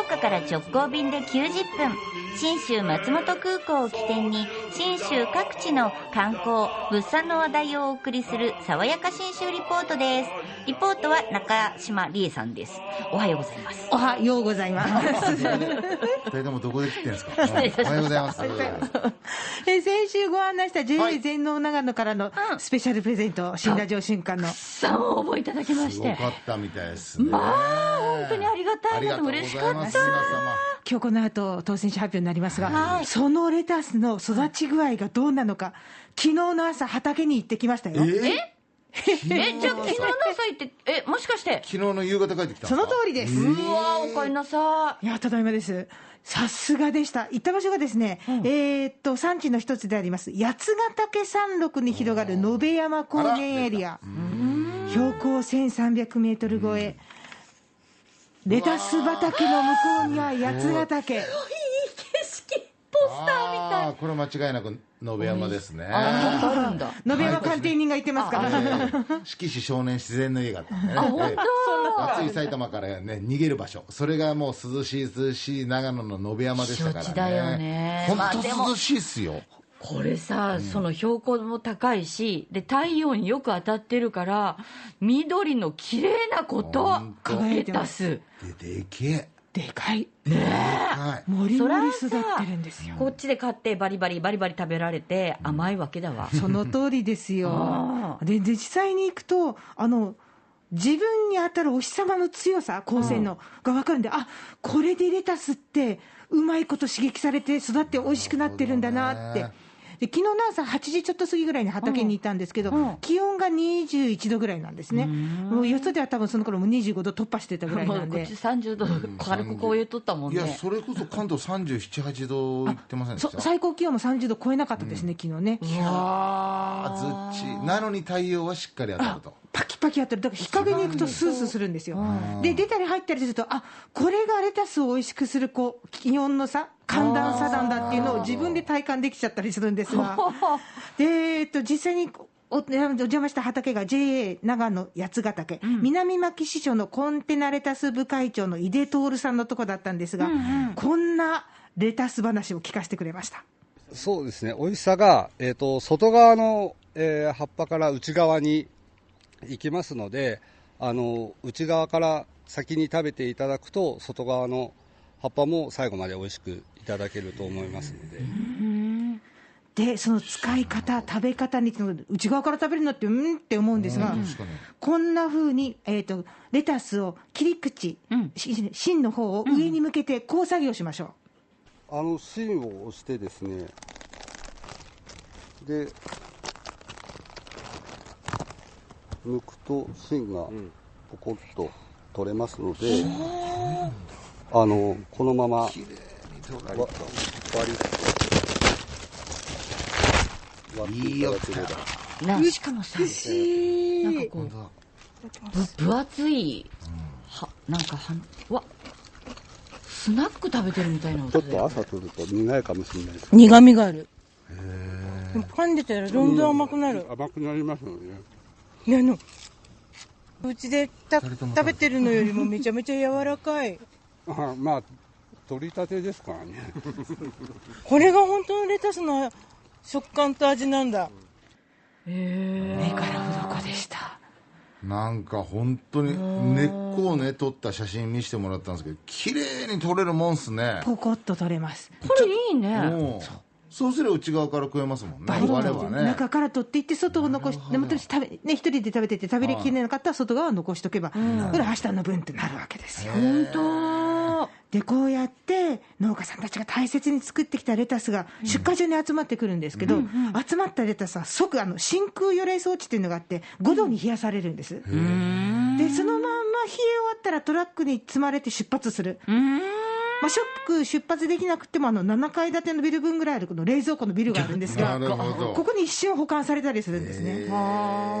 岡から直行便で90分信州松本空港を起点に信州各地の観光物産の話題をお送りする爽やか信州リポートですリポートは中島理恵さんですおはようございますおはようございます。二人ともどこで切ってんですか？おはようございます。え先週ご案内した JA はい全農長野からのスペシャルプレゼント、新ラジオ瞬間の。さんを応募いただきましすごてかったみたいですね。まあ本当にありがたいなありがと嬉しかった。今日この後当選者発表になりますが、はいそのレタスの育ち具合がどうなのか、昨日の朝、畑に行ってきましたよ。ええ？じゃあ昨日の朝行ってえもしかして？昨日の夕方帰ってきたんそ。の通りです。うわおかえりなさいや、ただいまです。さすがでした。行った場所がですね、えーっと、産地の一つであります、八ヶ岳山麓に広がる野辺山高原エリア。標高1300メートル超え。レタス畑の向こうには八ヶ岳。い景色ポスターみたい。あーこれ間違いなく野辺山ですね。ああるんだ。野辺山鑑定人が言ってますから。四季子少年自然の家があったんでね。本当？暑い埼玉からね逃げる場所。それがもう涼しい涼しい長野の野辺山でしたからね。避暑地だよね。本当涼しいっすよ、これさ、その標高も高いしで太陽によく当たってるから緑の綺麗なことほんと。レタスででけえ。でかい。でかい。もりもり育ってるんですよ。こっちで買ってバリバリバリバリ食べられて甘いわけだわ、その通りですよ。で実際に行くと、あの、自分に当たるお日様の強さ、光線の、が分かるんで、あこれでレタスって、うまいこと刺激されて育って美味しくなってるんだなって。で昨日の朝8時ちょっと過ぎぐらいに畑にいたんですけど、うん。気温が21度ぐらいなんですね、もうよそでは多分その頃も25度突破してたぐらいなんで。もうこっち、30度軽くこう言っとったもんいやねそれこそ関東378度いってませんでした？そ最高気温も30度超えなかったですね、昨日ね。あずっち。なのに太陽はしっかり当たると。パキパキやってる、だから日陰に行くとスースーするんですよ。で、出たり入ったりすると、あこれがレタスを美味しくするこう気温の差、寒暖差なんだっていうのを自分で体感できちゃったりするんですが、で、えっと、実際におお邪魔した畑が JA 長野八ヶ岳、南牧支所のコンテナレタス部会長の井出徹さんのとこだったんですが、こんなレタス話を聞かせてくれました。そうですね、美味しさが、えー、と外側の、えー葉っぱから内側に行きますのであの、内側から先に食べていただくと、外側の葉っぱも最後まで美味しくいただけると思いますので、で、その使い方、食べ方について、内側から食べるのって、うんって思うんですが、こんな風に、えっ、と、レタスを切り口、し芯の方を上に向けて、こう作業しましょあの芯を押してですね、で、抜くと芯がポコッと取れますので、あのこのまま割割り割っていただければ。なしかもさなんかこうぶ分厚いはなんかはんうわスナック食べてるみたいなちょっと朝取ると苦いかもしれないですう。苦味がある。でも噛んでたらどんどん甘くなる。甘くなりますので、いやあの、うちでた食べてるのよりもめちゃめちゃ柔らかい。あまあ取りたてですからねこれが本当のレタスの食感と味なんだ。へ目から鱗でした。なんか本当に根っこをね取った写真見せてもらったんですけど綺麗に取れるもんっすねポコッと取れます。これいいねもうそうすれば内側から食えますもんね我とはね中から取っていって外を残しでもと食べね一人で食べてて食べれきれなかったら外側を残しとけば、これ明日の分ってなるわけですよ。本当でこうやって農家さんたちが大切に作ってきたレタスが出荷所に集まってくるんですけど、集まったレタスは即あの真空予冷装置っていうのがあって5度に冷やされるんです。でそのまんま冷え終わったらトラックに積まれて出発する。まあ、ショック出発できなくてもあの7階建てのビル分ぐらいあるこの冷蔵庫のビルがあるんですがここに一瞬保管されたりするんですね。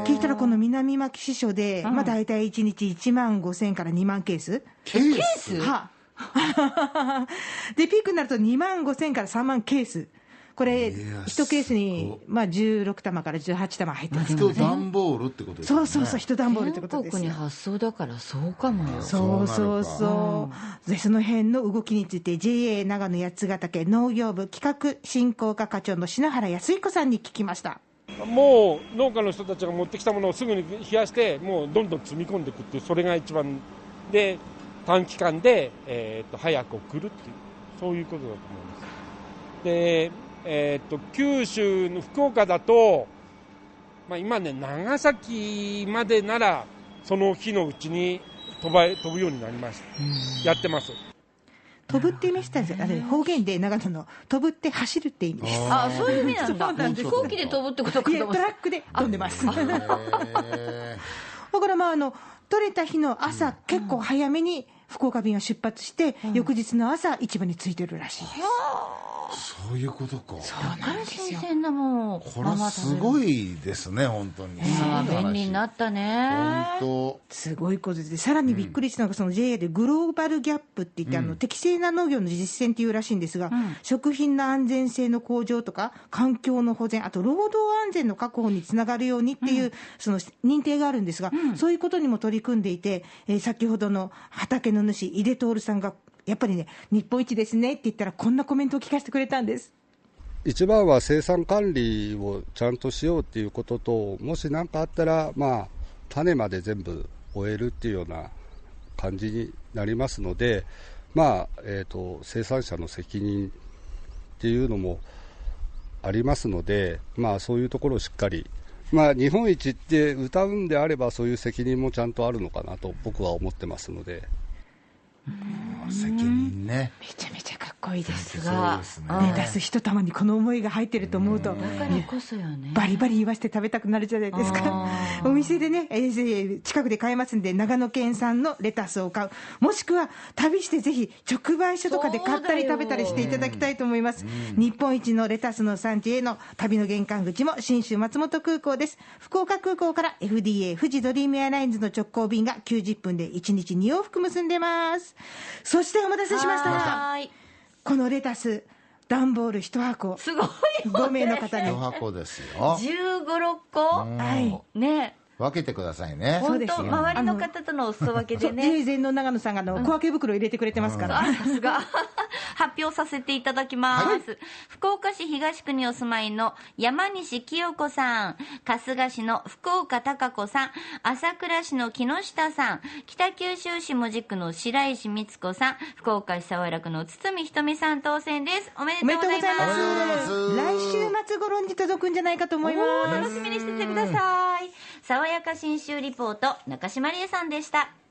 聞いたらこの南牧支所で、まあ、大体1日1万5000から2万ケース。ケース？は で、ピークになると2万5000から3万ケース。これ、いや1ケースすにご、まあ、16玉から18玉入ってます人段ボールってことですよねそうそうそう、一段ボールってことですよ。全国に発送だからそうかもよそうそうそうそう。で、その辺の動きについて、JA 長野八ヶ岳農業部企画振興課課長の篠原康彦さんに聞きました。もう農家の人たちが持ってきたものをすぐに冷やして、もうどんどん積み込んでいくっていう、それが一番で、短期間で、えー、と早く送るっていう、そういうことだと思います。で、えー、と九州の福岡だと、まあ、今ね、長崎までなら、その日のうちに飛ば飛ぶようになりました。やってます。飛ぶって言いましたんですよ。あれ、方言で長野の、飛ぶって走るって意味です。あそういう意味なんそうなんだです飛行機で飛ぶってことかと思ったトラックで飛んでます。だからまあ、あの、取れた日の朝、結構早めに福岡便は出発して、翌日の朝、市場に着いてるらしいです。そういうことか。そうなんですよ。新鮮なもこれはすごいですね本当に。あー便利になったね。本すごいことで、さらにびっくりしたのが、その JA でグローバルギャップって言って、あの適正な農業の実践っていうらしいんですが、食品の安全性の向上とか、環境の保全、あと労働安全の確保につながるようにっていう、その認定があるんですが、そういうことにも取り組んでいて、えー先ほどの畑の主、井出徹さんが、やっぱりね、日本一ですねって言ったら、こんなコメントを聞かせてくれたんです。一番は生産管理をちゃんとしようっていうことと、もし何かあったら、まあ、種まで全部終えるっていうような感じになりますので、まあ、えっ、と、生産者の責任っていうのもありますので、まあ、そういうところをしっかり、まあ、日本一って歌うんであれば、そういう責任もちゃんとあるのかなと僕は思ってますので。責任ね。めちゃめちゃこいいですが、ねレタス一玉にこの思いが入ってると思うと、バリバリ言わせて食べたくなるじゃないですか お店でね、えー近くで買えますんで、長野県産のレタスを買う。もしくは、旅してぜひ、直売所とかで買ったり食べたりしていただきたいと思います。日本一のレタスの産地への旅の玄関口も、新州松本空港です。福岡空港から FDA 富士ドリームエアラインズの直行便が90分で1日2往復結んでます。そしてお待たせしました。このレタス、段ボール1箱、すごい5名の方に一。箱ですよ。1 5 6個？はい。ね。分けてくださいね。そう本当ですよ。周りの方とのお裾分けでね。霊前の長野さんがあの、小分け袋入れてくれてますから。あさすが発表させていただきます、福岡市東区にお住まいの山西清子さん。春日市の福岡貴子さん。朝倉市の木下さん。北九州市門司区の白石光子さん。福岡市早良区の堤ひとみさん当選です。おめでとうございます。ます。来週末頃に届くんじゃないかと思います。楽しみにしててください。爽やか新州リポート中島理恵さんでした